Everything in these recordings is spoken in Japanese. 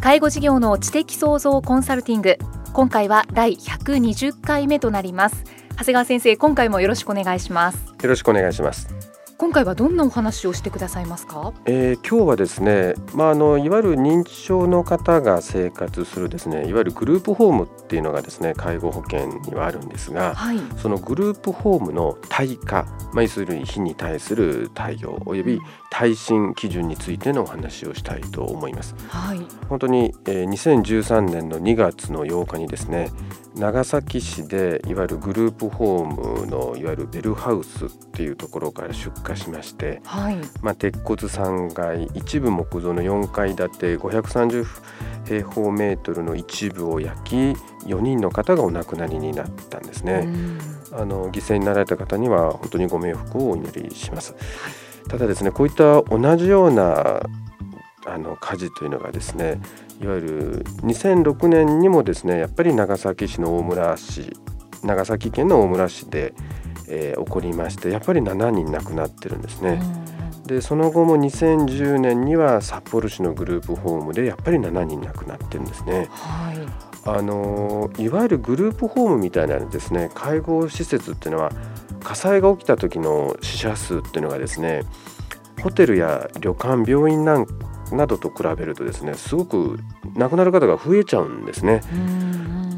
介護事業の知的創造コンサルティング。今回は第120回目となります。長谷川先生今回もよろしくお願いします。よろしくお願いします。今回はどんなお話をしてくださいますか、えー、今日はですね、まあ、あのいわゆる認知症の方が生活するですねいわゆるグループホームっていうのがですね介護保険にはあるんですが、はい、そのグループホームの対価、まあ、要するに日に対する対応および耐震基準についてのお話をしたいと思います。はい、本当に、えー、2013年の2月の8日にですね長崎市でいわゆるグループホームのいわゆるベルハウスっていうところから出火しまして、はい、まあ、鉄骨3階一部木造の4階建て530平方メートルの一部を焼き4人の方がお亡くなりになったんですね。あの犠牲になられた方には本当にご冥福をお祈りします。ただですねこういった同じようなあの火事というのがですねいわゆる2006年にもですねやっぱり長崎市の大村市長崎県の大村市で、えー、起こりましてやっぱり7人亡くなってるんですね。でその後も2010年には札幌市のグループホームでやっぱり7人亡くなってるんですね。はい、あのいわゆるグループホームみたいなですね介護施設っていうのは火災が起きた時の死者数っていうのがですねホテルや旅館病院なんなどと比べるとですねすごく亡くなる方が増えちゃうんですね。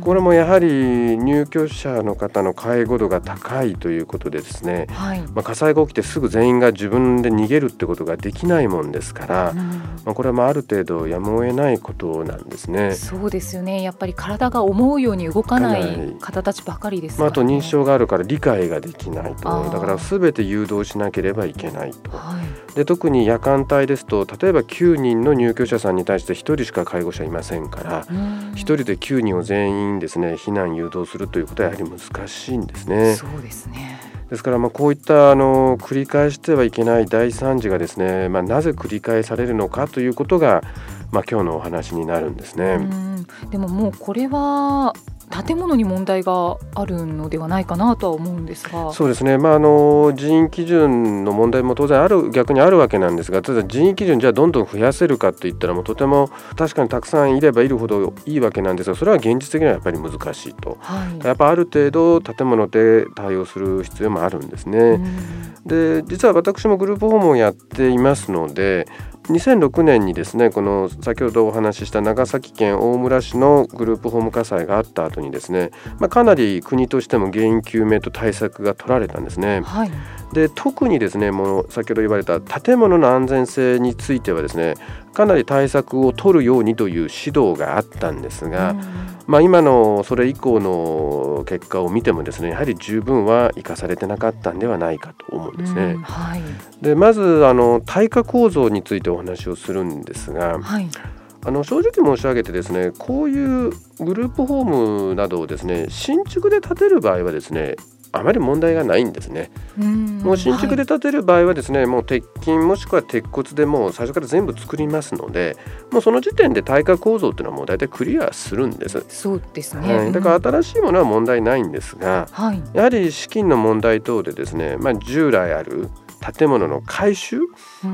これもやはり入居者の方の介護度が高いということでですね、はい、まあ、火災が起きてすぐ全員が自分で逃げるってことができないもんですから、うん、まあ、これはまあある程度やむを得ないことなんです。ね。そうですよね。やっぱり体が思うように動かない方たちばかりです、ね、まあ、あと認知症があるから理解ができないと。だから全て誘導しなければいけないと。はい、で特に夜間帯ですと例えば9人の入居者さんに対して1人しか介護者いませんから1人で9人を全員ですね避難誘導するということはやはり難しいんですね。そうですねですからまあこういったあの繰り返してはいけない大惨事がですね、まあ、なぜ繰り返されるのかということが、まあ、今日のお話になるんですね。でももうこれは建物に問題があるのではないかなとは思うんですが。そうですね、まあ、あの人員基準の問題も当然ある逆にあるわけなんですがただ人員基準じゃあどんどん増やせるかといったらもうとても確かにたくさんいればいるほどいいわけなんですがそれは現実的にはやっぱり難しいと、はい、やっぱある程度建物で対応する必要もあるんですね。で実は私もグループホームをやっていますので2006年にですねこの先ほどお話しした長崎県大村市のグループホーム火災があった後にですね、まあ、かなり国としても原因究明と対策が取られたんですね。はい、で特にですねもう先ほど言われた建物の安全性についてはですねかなり対策を取るようにという指導があったんですが、まあ、今のそれ以降の結果を見てもですねやはり十分は生かされてなかったんではないかと思うんですね。はい、でまずあの耐火構造についてお話をするんですが、はい、あの正直申し上げてですねこういうグループホームなどをですね新築で建てる場合はですねあまり問題がないんですね。もう新築で建てる場合はですね、はい、もう鉄筋もしくは鉄骨でもう最初から全部作りますのでもうその時点で耐火構造っていうのはもう大体クリアするんです。そうですね、はい、だから新しいものは問題ないんですが、はい、やはり資金の問題等でですね、まあ、従来ある建物の改修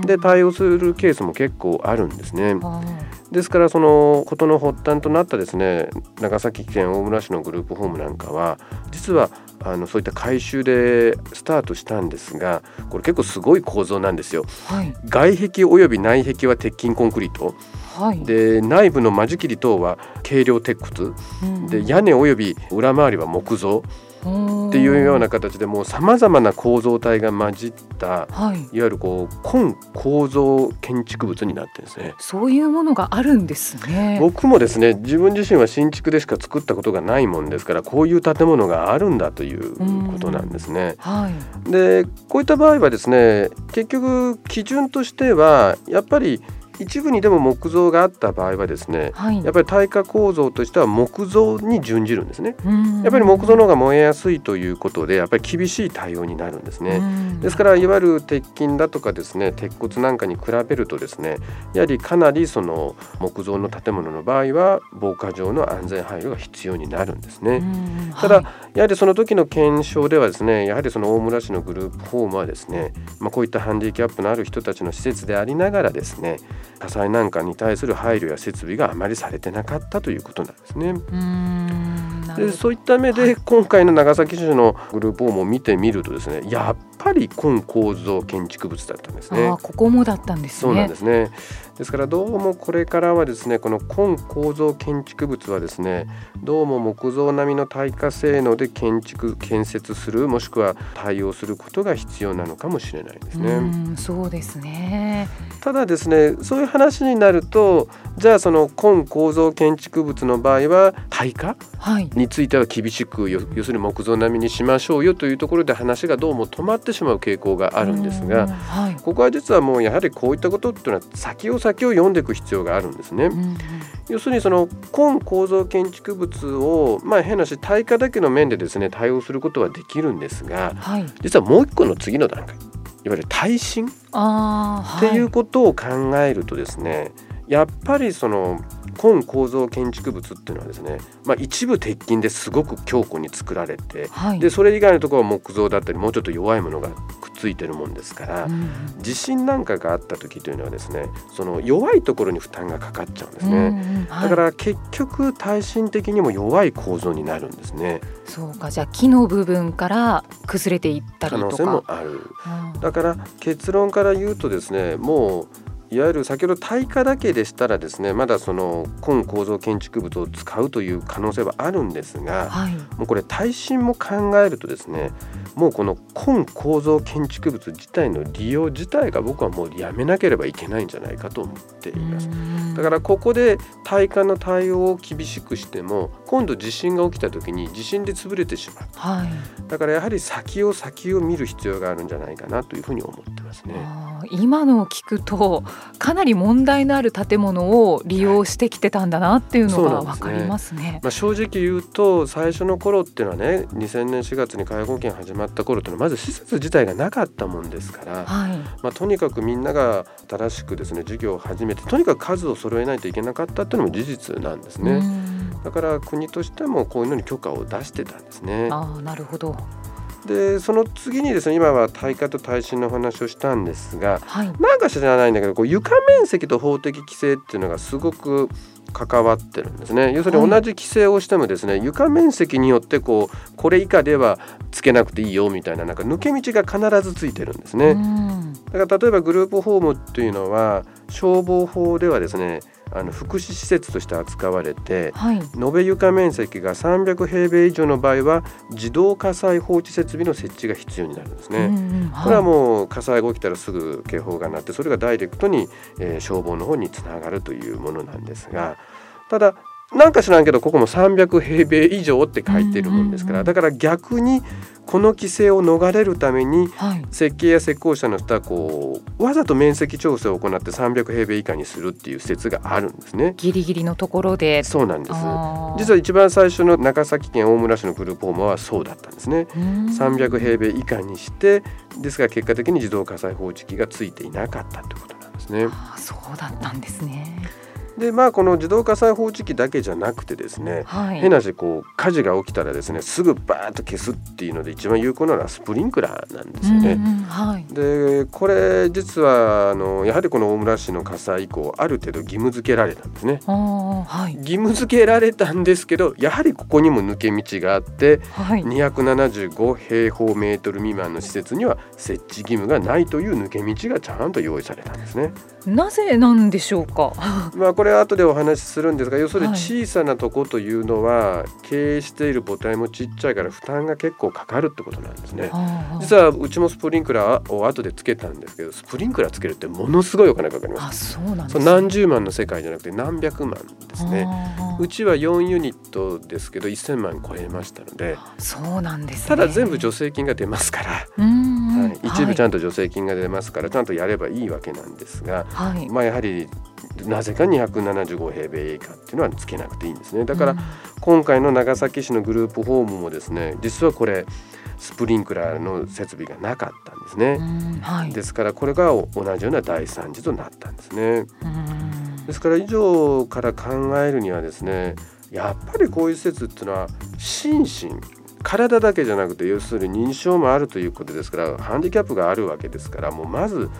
で対応するケースも結構あるんですね。ですからその事の発端となったですね長崎県大村市のグループホームなんかは実はあのそういった改修でスタートしたんですがこれ結構すごい構造なんですよ。はい、外壁および内壁は鉄筋コンクリート。はい、で内部の間仕切り等は軽量鉄骨、うん、で屋根および裏回りは木造っていうような形でもうさまざまな構造体が混じった、はい、いわゆるこう根構造建築物になってですね。そういうものがあるんですね。僕もですね自分自身は新築でしか作ったことがないもんですからこういう建物があるんだということなんですね。はい、でこういった場合はですね結局基準としてはやっぱり一部にでも木造があった場合はですね、はい、やっぱり耐火構造としては木造に準じるんですね。やっぱり木造の方が燃えやすいということでやっぱり厳しい対応になるんですね。ですからいわゆる鉄筋だとかですね鉄骨なんかに比べるとですねやはりかなりその木造の建物の場合は防火上の安全配慮が必要になるんですね。ただ、やはりその時の検証ではですねやはりその大村市のグループホームはですね、まあ、こういったハンディキャップのある人たちの施設でありながらですね火災なんかに対する配慮や設備があまりされてなかったということなんですね。でそういった目で今回の長崎市のグループを見てみるとですねやっぱり根構造建築物だったんですね。ここもだったんです、ね、そうなんですね。ですからどうもこれからはですねこの根構造建築物はですねどうも木造並みの耐火性能で建築建設するもしくは対応することが必要なのかもしれないですね。うそうですね。ただですねそういう話になるとじゃあその根構造建築物の場合は耐火、はい、については厳しく要するに木造並みにしましょうよというところで話がどうも止まってしまう傾向があるんですが、はい、ここは実はもうやはりこういったことっていうのは先を先を読んでいく必要があるんですね。うん要するにその根構造建築物をまあ変なし耐火だけの面でですね対応することはできるんですが、はい、実はもう一個の次の段階いわゆる耐震っていうことを考えるとですね、やっぱりその根構造建築物っていうのはですね、まあ、一部鉄筋ですごく強固に作られて、はい、でそれ以外のところは木造だったりもうちょっと弱いものがくっついてるもんですから、うん、地震なんかがあった時というのはですねその弱いところに負担がかかっちゃうんですね、うんはい、だから結局耐震的にも弱い構造になるんですね。そうか。じゃあ木の部分から崩れていったりとか。可能性もある、うん、だから結論から言うとですねもういわゆる先ほど耐火だけでしたらですねまだその根構造建築物を使うという可能性はあるんですが、はい、もうこれ耐震も考えるとですねもうこの根構造建築物自体の利用自体が僕はもうやめなければいけないんじゃないかと思っています。だからここで耐火の対応を厳しくしても今度地震が起きた時に地震で潰れてしまう、はい、だからやはり先を先を見る必要があるんじゃないかなというふうに思ってますね。今のを聞くとかなり問題のある建物を利用してきてたんだなっていうのが分かりますね。すね。まあ、正直言うと最初の頃っていうのはね2000年4月に介護保険始まった頃っていうのはまず施設自体がなかったもんですから、はい、まあ、とにかくみんなが新しくですね授業を始めてとにかく数を揃えないといけなかったっていうのも事実なんですね。だから国としてもこういうのに許可を出してたんですね。あなるほど。でその次にですね今は耐火と耐震の話をしたんですが、はい、なんか知らないんだけどこう床面積と法的規制っていうのがすごく関わってるんですね。要するに同じ規制をしてもですね、はい、床面積によってこうこれ以下ではつけなくていいよみたいななんか抜け道が必ずついてるんですね。だから例えばグループホームっていうのは消防法ではですねあの福祉施設として扱われて、はい、延べ床面積が300平米以上の場合は自動火災報知設備の設置が必要になるんですね。うんうんはい、これはもう火災が起きたらすぐ警報が鳴ってそれがダイレクトに、えー、消防の方につながるというものなんですがただなんか知らんけどここも300平米以上って書いてるもんですから、だから逆にこの規制を逃れるために、設計や施工者の人はこうわざと面積調整を行って300平米以下にするっていう説があるんですね。ギリギリのところでそうなんです実は一番最初の長崎県大村市のグループホームはそうだったんですね。300平米以下にしてですが結果的に自動火災報知器がついていなかったということなんですね。そうだったんですね。でまあこの自動火災報知器だけじゃなくてですね、はい、変なしこう火事が起きたらですねすぐバーッと消すっていうので一番有効なのはスプリンクラーなんですよね。うんうんはい、でこれ実はあのやはりこの大村市の火災以降ある程度義務付けられたんですね。はい、義務付けられたんですけどやはりここにも抜け道があって、はい、275平方メートル未満の施設には設置義務がないという抜け道がちゃんと用意されたんですね。なぜなんでしょうか？まあこれ後でお話しするんですが、要するに小さなとこというのは、はい、経営している母体もちっちゃいから負担が結構かかるってことなんですね。実はうちもスプリンクラーを後でつけたんですけど、スプリンクラーつけるってものすごいお金かかります。あ、そうなんです、ね、何十万の世界じゃなくて何百万ですね。うちは4ユニットですけど1000万超えましたので、そうなんです、ね、ただ全部助成金が出ますから、はい、一部ちゃんと助成金が出ますから、ちゃんとやればいいわけなんですが。はい、まあやはりなぜか275平米以下っていうのはつけなくていいんですね。だから今回の長崎市のグループホームもですね実はこれスプリンクラーの設備がなかったんですね、はい、ですからこれが同じような大惨事となったんですね。ですから以上から考えるにはですねやっぱりこういう施設っていうのは心身体だけじゃなくて要するに認証もあるということですからハンディキャップがあるわけですからもうまず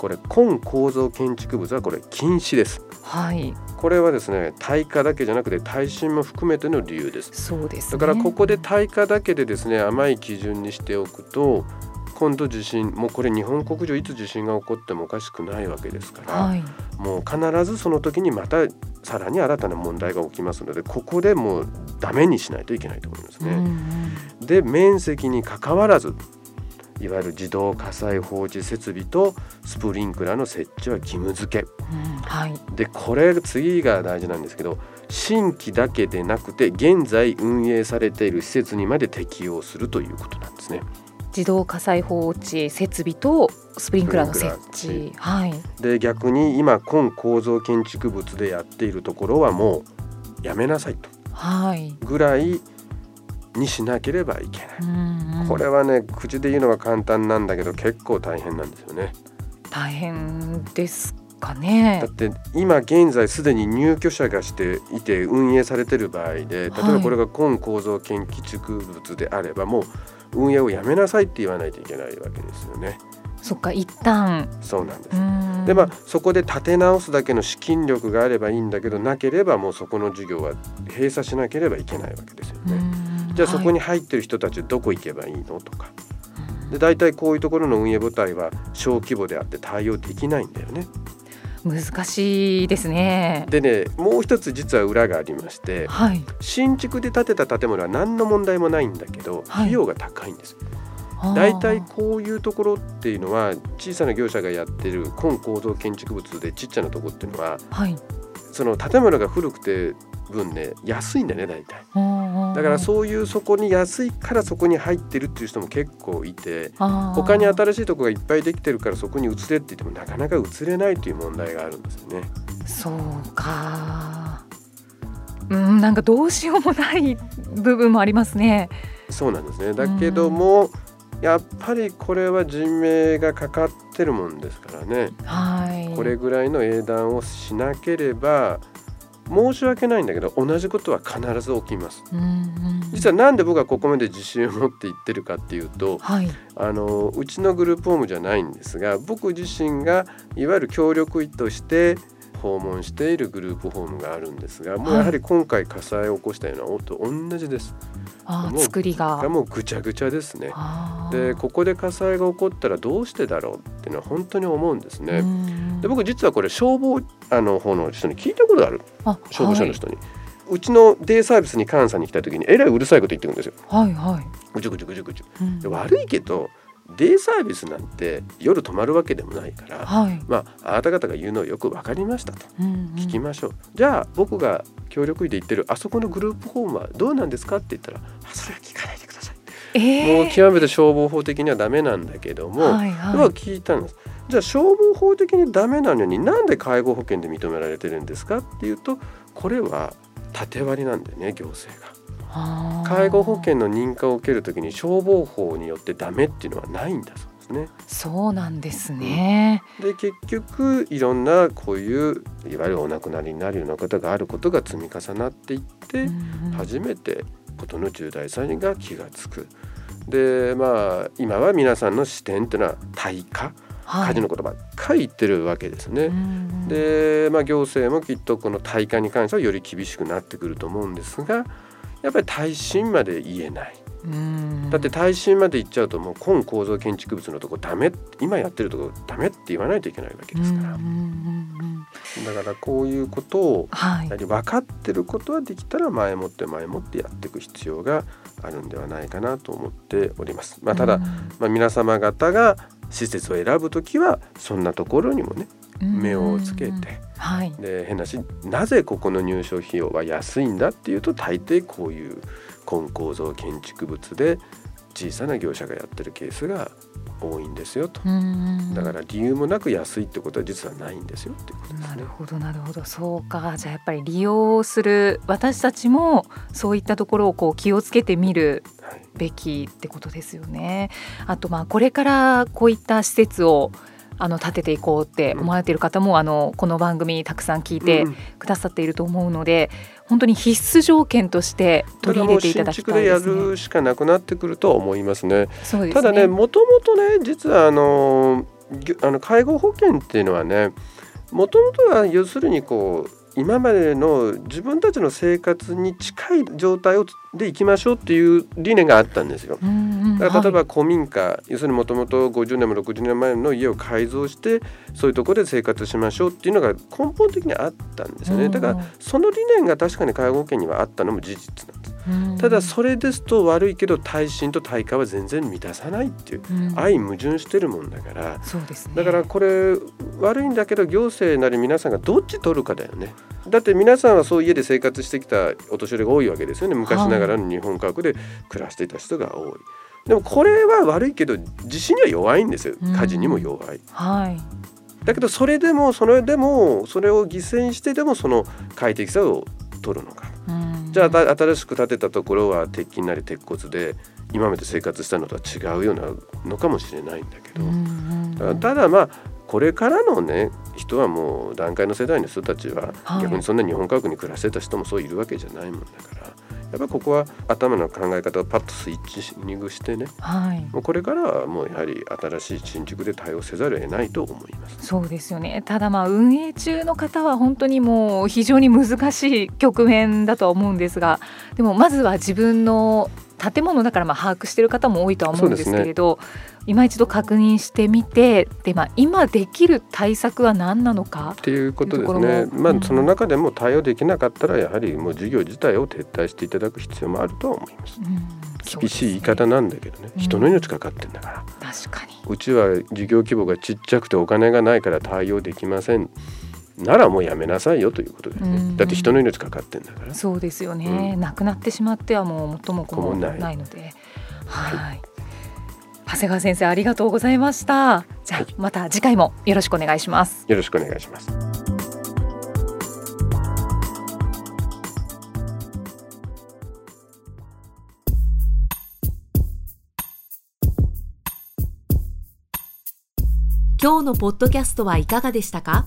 これ根構造建築物はこれ禁止です。はい。これはですね耐火だけじゃなくて耐震も含めての理由です。そうです、ね、だからここで耐火だけでですね甘い基準にしておくと今度地震もうこれ日本国上いつ地震が起こってもおかしくないわけですから、はい、もう必ずその時にまたさらに新たな問題が起きますのでここでもうダメにしないといけないと思いますね。うんうん、で面積にかかわらずいわゆる自動火災報知設備とスプリンクラーの設置は義務付け、うんはい、でこれ次が大事なんですけど新規だけでなくて現在運営されている施設にまで適用するということなんですね。自動火災報知設備とスプリンクラーの設置、はい、で逆に今今構造建築物でやっているところはもうやめなさいと、はい、ぐらいにしなければいけない、うんうん、これはね口で言うのは簡単なんだけど結構大変なんですよね。大変ですかね。だって今現在すでに入居者がしていて運営されてる場合で例えばこれが今構造建築物であれば、もう運営をやめなさいって言わないといけないわけですよね。そっか一旦。そうなんです。でまあそこで立て直すだけの資金力があればいいんだけどなければもうそこの事業は閉鎖しなければいけないわけですよね。じゃあそこに入ってる人たちどこ行けばいいのとか。で大体こういうところの運営部隊は小規模であって対応できないんだよね。難しいですね。でねもう一つ実は裏がありまして、はい、新築で建てた建物は何の問題もないんだけど、費用が高いんです。大体こういうところっていうのは小さな業者がやってる根構造建築物でちっちゃなところっていうのは、はい、その建物が古くて分ね安いんだね大体。だからそういうそこに安いからそこに入ってるっていう人も結構いて他に新しいとこがいっぱいできてるからそこに移れって言ってもなかなか移れないという問題があるんですよね。そうか。うんなんかどうしようもない部分もありますね。そうなんですね。だけども、やっぱりこれは人命がかかってるもんですからね、はい、これぐらいの英断をしなければ申し訳ないんだけど同じことは必ず起きます。実はなんで僕はここまで自信を持って言ってるかっていうと、はい、あのうちのグループホームじゃないんですが僕自身がいわゆる協力医として訪問しているグループホームがあるんですがもうやはり今回火災を起こしたようなのと同じです。あ作りがもうぐちゃぐちゃですね。でここで火災が起こったらどうしてだろうっていうのは本当に思うんですね。で僕実はこれ消防あの方の人に聞いたことある？消防署の人に。うちのデイサービスに監査に来た時にえらいうるさいこと言ってくるんですよ。はいはい。ぐちゅぐちゅぐちゅぐちゅ。うん、悪いけどデイサービスなんて夜泊まるわけでもないから、はい、まああなた方が言うのをよく分かりましたと、うんうん、聞きましょうじゃあ僕が協力医で言ってるあそこのグループホームはどうなんですかって言ったらあそれは聞かないでください、えー、もう極めて消防法的にはダメなんだけども、はいはい、は聞いたんです。じゃあ消防法的にダメなのになんで介護保険で認められてるんですかっていうとこれは縦割りなんだよね行政が。介護保険の認可を受けるときに消防法によってダメっていうのはないんだそうですね。そうなんですね。で結局いろんなこういういわゆるお亡くなりになるような方があることが積み重なっていって、初めて事の重大さが気が付く。でまあ今は皆さんの視点っていうのは対価家事のことばっかり言ってるわけですね。で、まあ、行政もきっとこの対価に関してはより厳しくなってくると思うんですがやっぱり耐震まで言えない。だって耐震まで行っちゃうともう今構造建築物のとこダメ今やってるとこダメって言わないといけないわけですから。だからこういうことをやはり分かってることはできたら前もって前もってやっていく必要があるんではないかなと思っております。まあ、ただ、まあ、皆様方が施設を選ぶ時はそんなところにもね目をつけて、はい、で変なしなぜここの入所費用は安いんだっていうと大抵こういう根構造建築物で小さな業者がやってるケースが多いんですよと。だから理由もなく安いってことは実はないんですよっていうことです、ね、なるほどなるほど。そうか。じゃあやっぱり利用する私たちもそういったところをこう気をつけてみるべきってことですよね。はい、あとまあこれからこういった施設をあの立てていこうって思われている方も、あのこの番組たくさん聞いてくださっていると思うので、本当に必須条件として取り入れていただきたいです、ね、でやるしかなくなってくると思いますね。すねただねもともとね実はあのあの介護保険っていうのはねもともとは要するにこう今までの自分たちの生活に近い状態をでいきましょうっていう理念があったんですよ。だから例えば古民家、はい、要するにもともと50年も60年前の家を改造してそういうところで生活しましょうっていうのが根本的にあったんですよね。だからその理念が確かに介護保険にはあったのも事実なん。ただそれですと悪いけど耐震と耐火は全然満たさないっていう相矛盾してるもんだから、そうですね、だからこれ悪いんだけど行政なり皆さんがどっち取るかだよね。だって皆さんはそう家で生活してきたお年寄りが多いわけですよね昔ながらの日本家屋で暮らしていた人が多い。でもこれは悪いけど地震には弱いんですよ火事にも弱い。はいだけどそれでもそれでもそれを犠牲にしてでもその快適さを取るのか。じゃあ新しく建てたところは鉄筋なり鉄骨で今まで生活したのとは違うようなのかもしれないんだけど、ただまあこれからのね人はもう段階の世代の人たちは、逆にそんな日本家屋に暮らしてた人もそういるわけじゃないもんだからやっぱここは頭の考え方をパッとスイッチニングしてね、はい、もうこれからはもうやはり新しい新築で対応せざるを得ないと思います。そうですよね。ただまあ運営中の方は本当にもう非常に難しい局面だとは思うんですがでもまずは自分の建物だからまあ把握している方も多いとは思うんですけれど、ね、今一度確認してみてで、まあ、今できる対策は何なのか？っていうことですね、まあ、その中でも対応できなかったらやはりもう事業自体を撤退していただく必要もあるとは思います。うん、厳しい言い方なんだけどね、人の命かかってんだから、確かに。うちは事業規模がちっちゃくてお金がないから対応できませんならもうやめなさいよということですね。だって人の命かかってんだから。そうですよね。うん、亡くなってしまってはもう元も子もないので。はい、はい。長谷川先生ありがとうございました。じゃあ、また次回もよろしくお願いします。よろしくお願いします。今日のポッドキャストはいかがでしたか？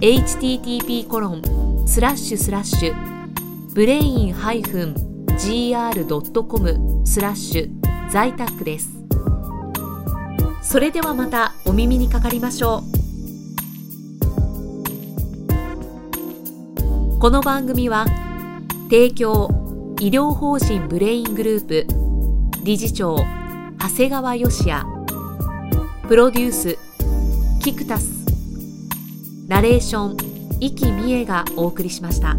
http コロンスラッシュスラッシュブレイン -gr.com スラッシュ在宅です。それではまたお耳にかかりましょう。この番組は提供医療法人ブレイングループ理事長長谷川義也。プロデュースキクタスナレーション生きみえがお送りしました。